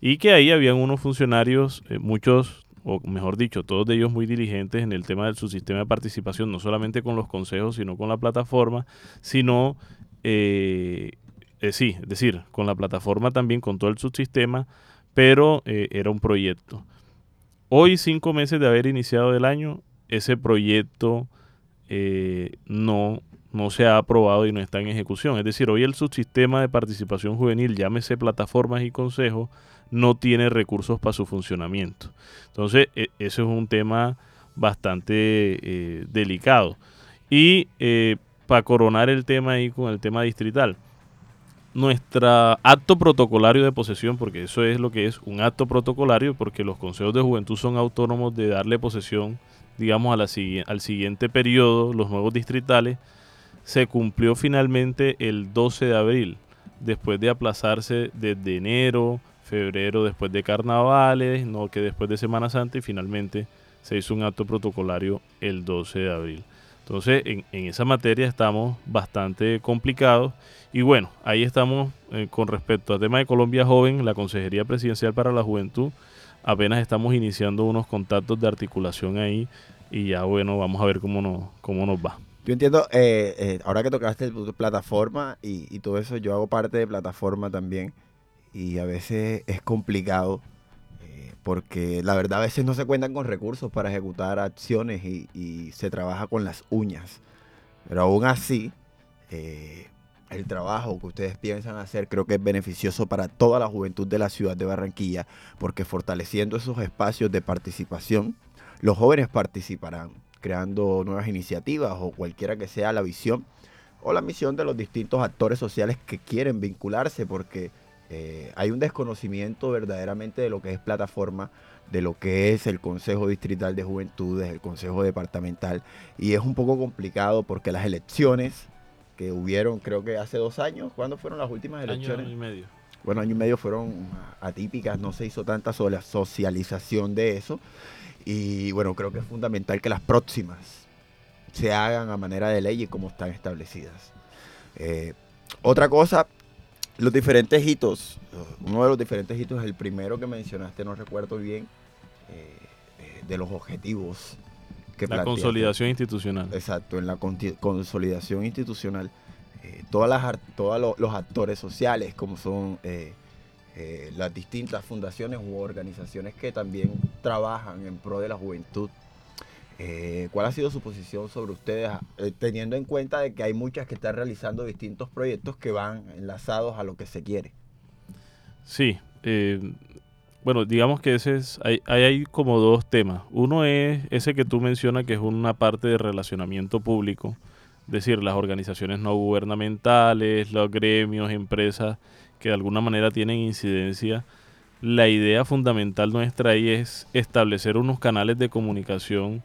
Y que ahí habían unos funcionarios, eh, muchos, o mejor dicho, todos de ellos muy diligentes en el tema de su sistema de participación, no solamente con los consejos, sino con la plataforma, sino, eh, eh, sí, es decir, con la plataforma también, con todo el subsistema, pero eh, era un proyecto. Hoy, cinco meses de haber iniciado el año, ese proyecto eh, no, no se ha aprobado y no está en ejecución. Es decir, hoy el subsistema de participación juvenil, llámese plataformas y consejos, no tiene recursos para su funcionamiento. Entonces, e- eso es un tema bastante eh, delicado. Y eh, para coronar el tema ahí con el tema distrital, nuestra acto protocolario de posesión, porque eso es lo que es un acto protocolario, porque los consejos de juventud son autónomos de darle posesión, digamos, a la, al siguiente periodo, los nuevos distritales, se cumplió finalmente el 12 de abril, después de aplazarse desde enero, febrero, después de carnavales, no que después de Semana Santa y finalmente se hizo un acto protocolario el 12 de abril. Entonces, en, en esa materia estamos bastante complicados. Y bueno, ahí estamos eh, con respecto al tema de Colombia Joven, la Consejería Presidencial para la Juventud. Apenas estamos iniciando unos contactos de articulación ahí y ya bueno, vamos a ver cómo nos, cómo nos va. Yo entiendo, eh, eh, ahora que tocaste plataforma y, todo eso, yo hago parte de plataforma también y a veces es complicado porque la verdad a veces no se cuentan con recursos para ejecutar acciones y, y se trabaja con las uñas. Pero aún así, el trabajo que ustedes piensan hacer creo que es beneficioso para toda la juventud de la ciudad de Barranquilla porque fortaleciendo esos espacios de participación los jóvenes participarán creando nuevas iniciativas o cualquiera que sea la visión o la misión de los distintos actores sociales que quieren vincularse porque eh, hay un desconocimiento verdaderamente de lo que es plataforma, de lo que es el Consejo Distrital de Juventudes, el Consejo Departamental, y es un poco complicado porque las elecciones que hubieron, creo que hace dos años, ¿cuándo fueron las últimas elecciones? Año y medio. Bueno, año y medio fueron atípicas, no se hizo tanta sola- socialización de eso, y bueno, creo que es fundamental que las próximas se hagan a manera de ley y como están establecidas. Eh, otra cosa, los diferentes hitos. Uno de los diferentes hitos, el primero que mencionaste, no recuerdo bien, eh, eh, de los objetivos que La planteaste. consolidación institucional. Exacto, en la consolidación institucional. eh, todas las, todos lo- los actores sociales, como son eh, eh, las distintas fundaciones u organizaciones que también trabajan en pro de la juventud. ¿Cuál ha sido su posición sobre ustedes, eh, teniendo en cuenta de que hay muchas que están realizando distintos proyectos que van enlazados a lo que se quiere? Sí, bueno, digamos que ese es, hay, hay, como dos temas. Uno es ese que tú mencionas, que es una parte de relacionamiento público, es decir, las organizaciones no gubernamentales, los gremios, empresas que de alguna manera tienen incidencia. La idea fundamental nuestra ahí es establecer unos canales de comunicación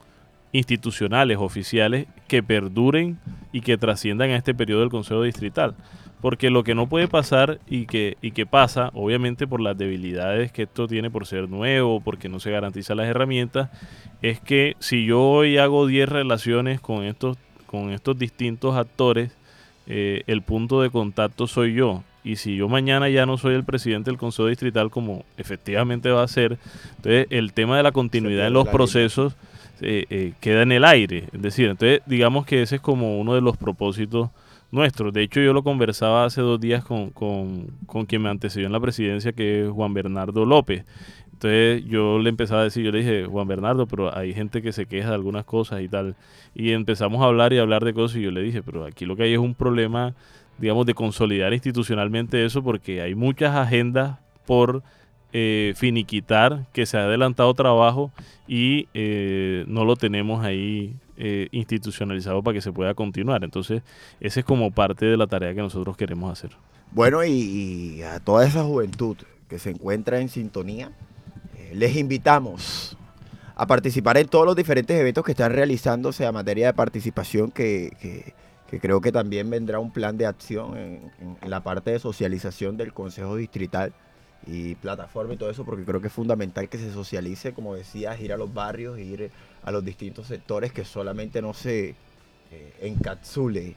institucionales, oficiales, que perduren y que trasciendan a este periodo del Consejo Distrital. Porque lo que no puede pasar y que, y que pasa, obviamente por las debilidades que esto tiene por ser nuevo, porque no se garantizan las herramientas, es que si yo hoy hago 10 relaciones con estos, con estos distintos actores, eh, el punto de contacto soy yo. Y si yo mañana ya no soy el presidente del Consejo Distrital, como efectivamente va a ser, entonces el tema de la continuidad en los procesos eh, eh, queda en el aire. Es decir, entonces digamos que ese es como uno de los propósitos nuestros. De hecho, yo lo conversaba hace dos días con, con, con quien me antecedió en la presidencia, que es Juan Bernardo López. Entonces yo le empezaba a decir, yo le dije, Juan Bernardo, pero hay gente que se queja de algunas cosas y tal. Y empezamos a hablar y a hablar de cosas y yo le dije, pero aquí lo que hay es un problema, digamos, de consolidar institucionalmente eso porque hay muchas agendas por eh, finiquitar, que se ha adelantado trabajo y eh, no lo tenemos ahí eh, institucionalizado para que se pueda continuar. Entonces, esa es como parte de la tarea que nosotros queremos hacer. Bueno, y, a toda esa juventud que se encuentra en sintonía, eh, les invitamos a participar en todos los diferentes eventos que están realizándose a materia de participación, que, que- creo que también vendrá un plan de acción en la parte de socialización del Consejo Distrital y plataforma y todo eso, porque creo que es fundamental que se socialice, como decías, ir a los barrios, ir a los distintos sectores, que solamente no se eh, encapsule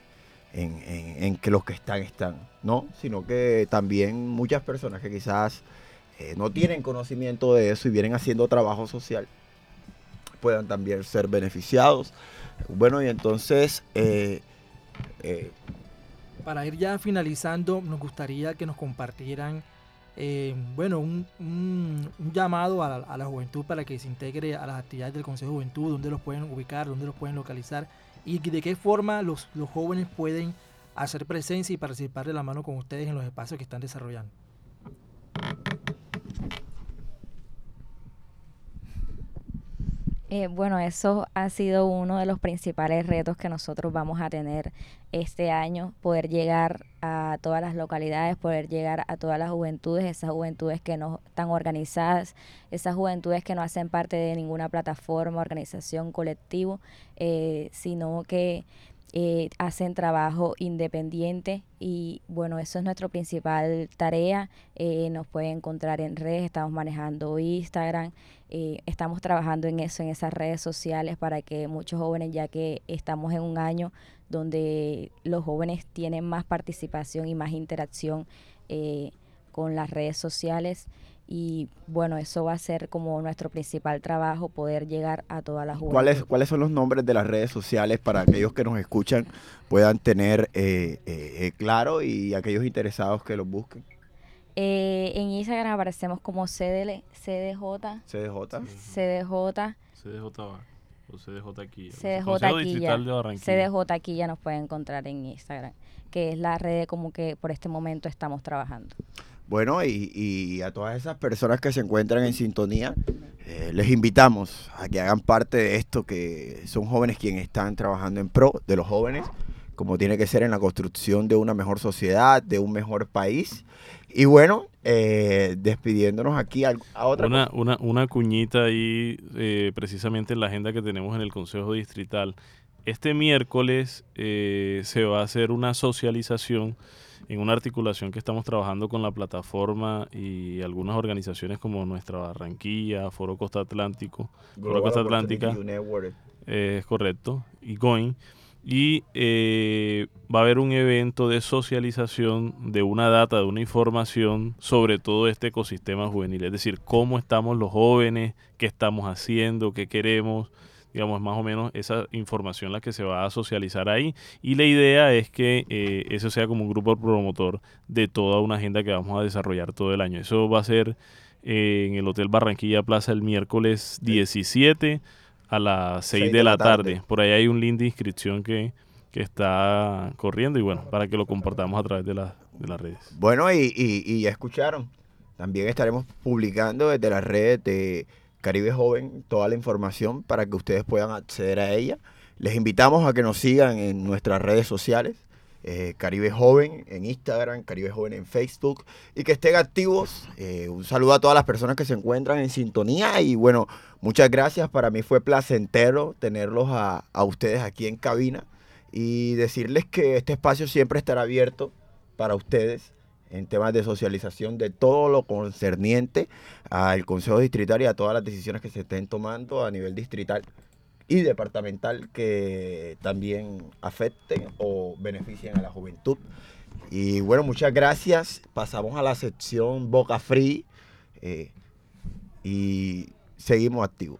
en, en- que los que están están, ¿no? Sino que también muchas personas que quizás eh, no tienen conocimiento de eso y vienen haciendo trabajo social puedan también ser beneficiados. Bueno, y entonces, eh, eh, Para ir ya finalizando, nos gustaría que nos compartieran, eh, bueno, un, un- llamado a la, a la juventud para que se integre a las actividades del Consejo de Juventud, dónde los pueden ubicar, dónde los pueden localizar y de qué forma los, los jóvenes pueden hacer presencia y participar de la mano con ustedes en los espacios que están desarrollando. Eh, bueno, eso ha sido uno de los principales retos que nosotros vamos a tener este año, poder llegar a todas las localidades, poder llegar a todas las juventudes, esas juventudes que no están organizadas, esas juventudes que no hacen parte de ninguna plataforma, organización, colectivo, eh, sino que eh, hacen trabajo independiente y bueno, eso es nuestra principal tarea. Eh, nos pueden encontrar en redes, estamos manejando Instagram, eh, estamos trabajando en eso, en esas redes sociales para que muchos jóvenes, ya que estamos en un año donde los jóvenes tienen más participación y más interacción eh, con las redes sociales y bueno, eso va a ser como nuestro principal trabajo, poder llegar a toda la juventud. ¿cuáles, ¿cuáles son los nombres de las redes sociales para aquellos que nos escuchan puedan tener eh, eh, eh, claro y aquellos interesados que los busquen? Eh, en Instagram aparecemos como CDL, CDJ, CDJ. CDJ, CDJ o CDJ aquí. CDJ Barranquilla. CDJ aquí ya nos pueden encontrar en Instagram, que es la red como que por este momento estamos trabajando. Bueno, y, y a todas esas personas que se encuentran en sintonía, eh, les invitamos a que hagan parte de esto, que son jóvenes quienes están trabajando en pro de los jóvenes, como tiene que ser en la construcción de una mejor sociedad, de un mejor país. Y bueno, eh, despidiéndonos aquí a, a otra Una, cosa. una, una cuñita ahí, eh, precisamente en la agenda que tenemos en el Consejo Distrital. Este miércoles eh, se va a hacer una socialización en una articulación que estamos trabajando con la plataforma y algunas organizaciones como Nuestra Barranquilla, Foro Costa Atlántico, Foro Costa Atlántica, eh, es correcto, y GOIN. Y eh, va a haber un evento de socialización de una data, de una información sobre todo este ecosistema juvenil. Es decir, cómo estamos los jóvenes, qué estamos haciendo, qué queremos. Digamos, más o menos esa información la que se va a socializar ahí. Y la idea es que eh, eso sea como un grupo promotor de toda una agenda que vamos a desarrollar todo el año. Eso va a ser eh, en el Hotel Barranquilla Plaza el miércoles 17 a las 6 de, la tarde. Por ahí hay un link de inscripción que, que está corriendo y bueno, para que lo compartamos a través de, la- de las redes. Bueno, y, y- y ya escucharon. También estaremos publicando desde las redes de Caribe Joven toda la información para que ustedes puedan acceder a ella. Les invitamos a que nos sigan en nuestras redes sociales. eh, Caribe Joven en Instagram, Caribe Joven en Facebook y que estén activos. Eh, un saludo a todas las personas que se encuentran en sintonía y bueno, muchas gracias. Para mí fue placentero tenerlos a, a ustedes aquí en cabina y decirles que este espacio siempre estará abierto para ustedes en temas de socialización de todo lo concerniente al Consejo Distrital y a todas las decisiones que se estén tomando a nivel distrital y departamental que también afecten o beneficien a la juventud. Y bueno, muchas gracias. Pasamos a la sección Boca Free eh, y seguimos activos.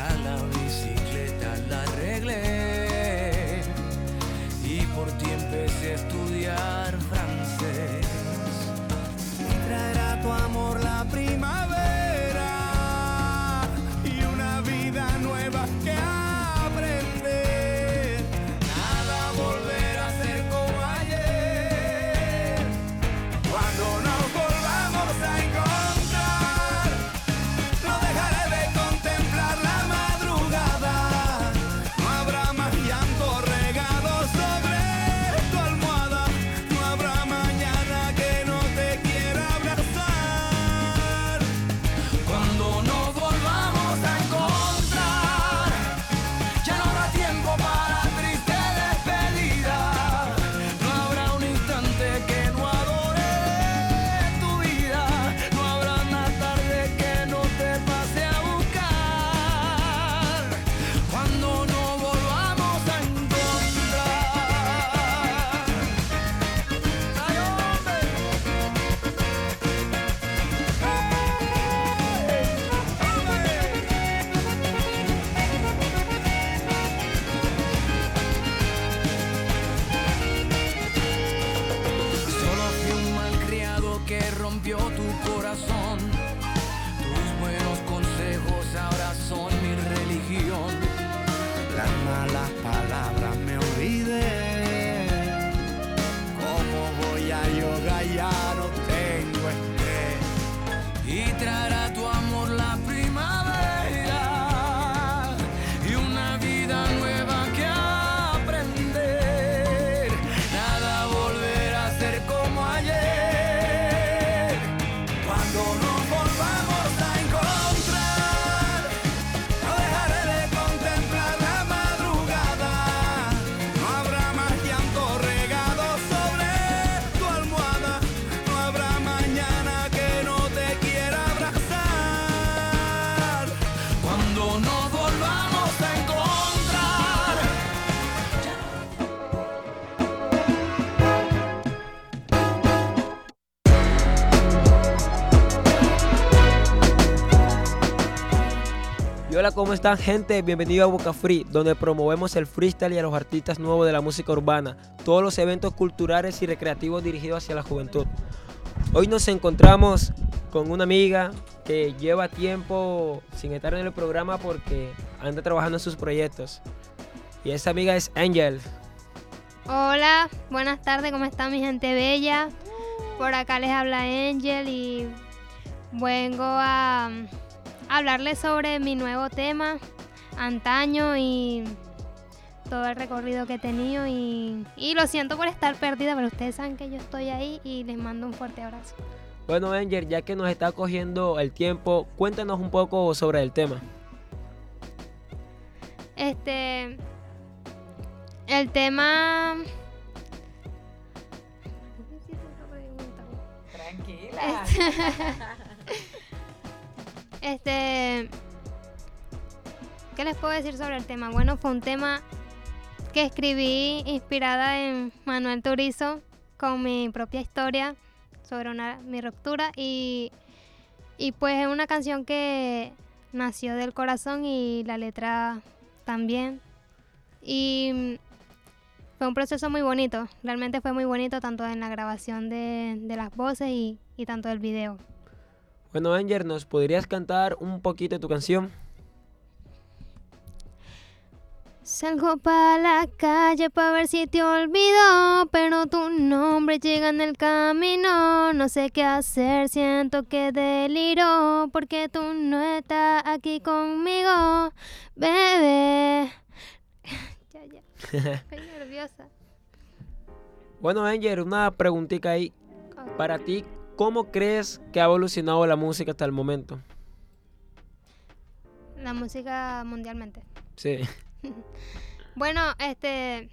Ya la bicicleta la arreglé ¿cómo están gente? Bienvenido a Boca Free, donde promovemos el freestyle y a los artistas nuevos de la música urbana, todos los eventos culturales y recreativos dirigidos hacia la juventud. Hoy nos encontramos con una amiga que lleva tiempo sin estar en el programa porque anda trabajando en sus proyectos. Y esa amiga es Angel. Hola, buenas tardes, ¿cómo está mi gente bella? Por acá les habla Angel y vengo a, hablarles sobre mi nuevo tema, antaño y todo el recorrido que he tenido y, y lo siento por estar perdida, pero ustedes saben que yo estoy ahí y les mando un fuerte abrazo. Bueno, Angel, ya que nos está cogiendo el tiempo, cuéntanos un poco sobre el tema. Este, el tema... Tranquila. Este, ¿qué les puedo decir sobre el tema? Bueno, fue un tema que escribí inspirada en Manuel Turizo con mi propia historia sobre una, mi ruptura y, y pues es una canción que nació del corazón y la letra también. Y fue un proceso muy bonito, realmente fue muy bonito tanto en la grabación de, de las voces y, y tanto del video. Bueno, Angel, ¿nos podrías cantar un poquito de tu canción? Salgo para la calle para ver si te olvido, pero tu nombre llega en el camino. No sé qué hacer, siento que deliro, porque tú no estás aquí conmigo, bebé. ya, ya. Estoy nerviosa. Bueno, Angel, una preguntita ahí. Para ti, ¿cómo crees que ha evolucionado la música hasta el momento? La música mundialmente. Sí. Bueno, este,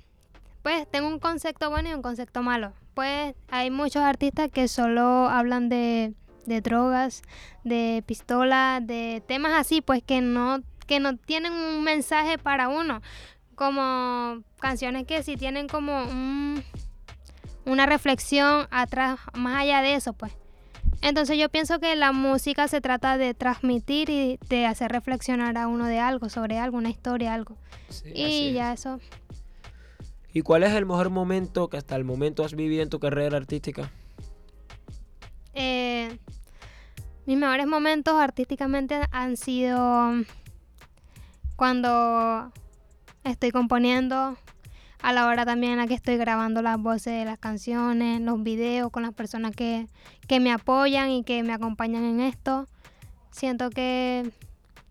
pues tengo un concepto bueno y un concepto malo. Pues hay muchos artistas que solo hablan de, de drogas, de pistolas, de temas así, pues que no, que no tienen un mensaje para uno. Como canciones que sí tienen como un, una reflexión atrás, más allá de eso, pues. Entonces yo pienso que la música se trata de transmitir y de hacer reflexionar a uno de algo, sobre algo, una historia, algo. Sí, y ya es. eso. ¿Y cuál es el mejor momento que hasta el momento has vivido en tu carrera artística? Eh, mis mejores momentos artísticamente han sido cuando estoy componiendo, a la hora también en la que estoy grabando las voces de las canciones, los videos con las personas que, que me apoyan y que me acompañan en esto. Siento que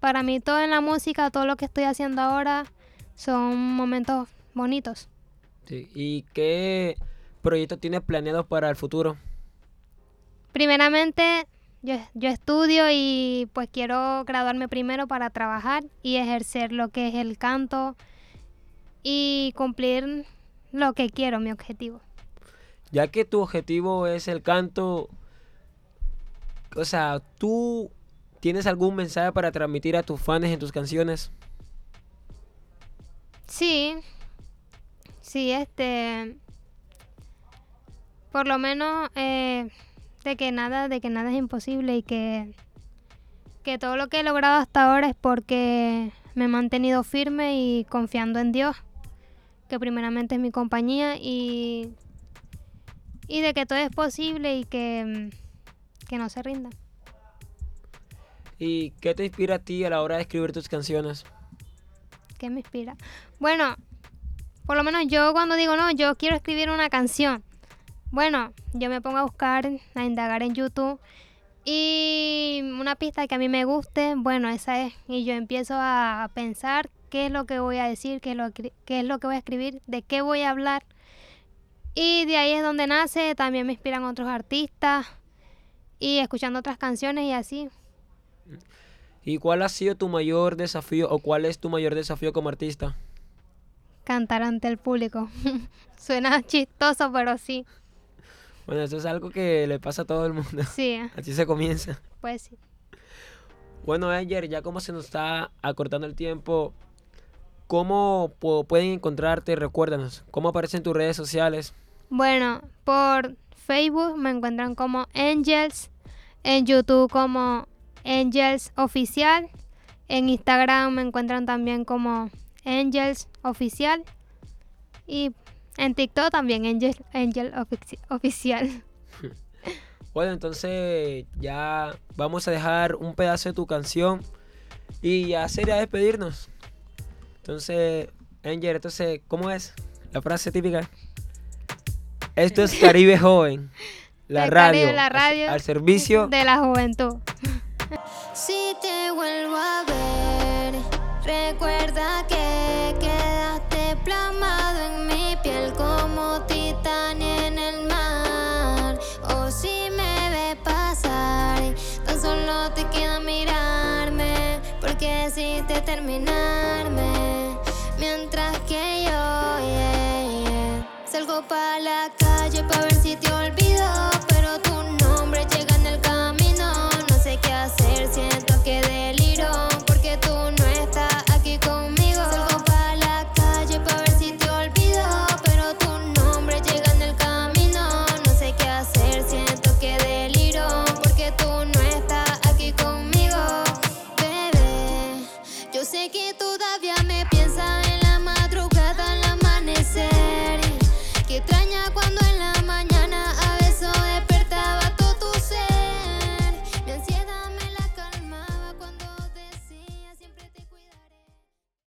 para mí todo en la música, todo lo que estoy haciendo ahora son momentos bonitos. Sí. ¿Y qué proyectos tienes planeados para el futuro? Primeramente, yo, yo estudio y pues quiero graduarme primero para trabajar y ejercer lo que es el canto y cumplir lo que quiero, mi objetivo. Ya que tu objetivo es el canto, o sea, ¿tú tienes algún mensaje para transmitir a tus fans en tus canciones? Sí, sí, este, por lo menos eh, de que nada, de que nada es imposible y que, que todo lo que he logrado hasta ahora es porque me he mantenido firme y confiando en Dios, que primeramente es mi compañía y, y de que todo es posible y que, mm, que no se rinda. ¿Y qué te inspira a ti a la hora de escribir tus canciones? ¿Qué me inspira? Bueno, por lo menos yo cuando digo no, yo quiero escribir una canción. Bueno, yo me pongo a buscar, a indagar en YouTube y una pista que a mí me guste, bueno, esa es. Y yo empiezo a pensar qué es lo que voy a decir, qué es lo, que- qué es lo que voy a escribir, de qué voy a hablar. Y de ahí es donde nace, también me inspiran otros artistas y escuchando otras canciones y así. ¿Y cuál ha sido tu mayor desafío o cuál es tu mayor desafío como artista? Cantar ante el público. Suena chistoso, pero sí. Bueno, eso es algo que le pasa a todo el mundo. Sí, Así se comienza. pues sí. Bueno, Ayer, ya como se nos está acortando el tiempo, ¿cómo pu- pueden encontrarte? Recuérdanos, ¿cómo aparecen tus redes sociales? Bueno, por Facebook me encuentran como Angels, en YouTube como Angels Oficial En Instagram me encuentran también como Angels Oficial. Y en TikTok también Angel, Angel Ofici- Oficial. Bueno, entonces ya vamos a dejar un pedazo de tu canción y ya sería despedirnos. Entonces, Angel, entonces, ¿cómo es la frase típica? Esto es Caribe Joven, la El radio, Caribe, la al- radio al servicio de la juventud. Si te vuelvo a ver, recuerda que quedaste plasmado en mi piel como titanio decidiste terminarme. Mientras que yo, salgo para la calle para ver si te olvidas.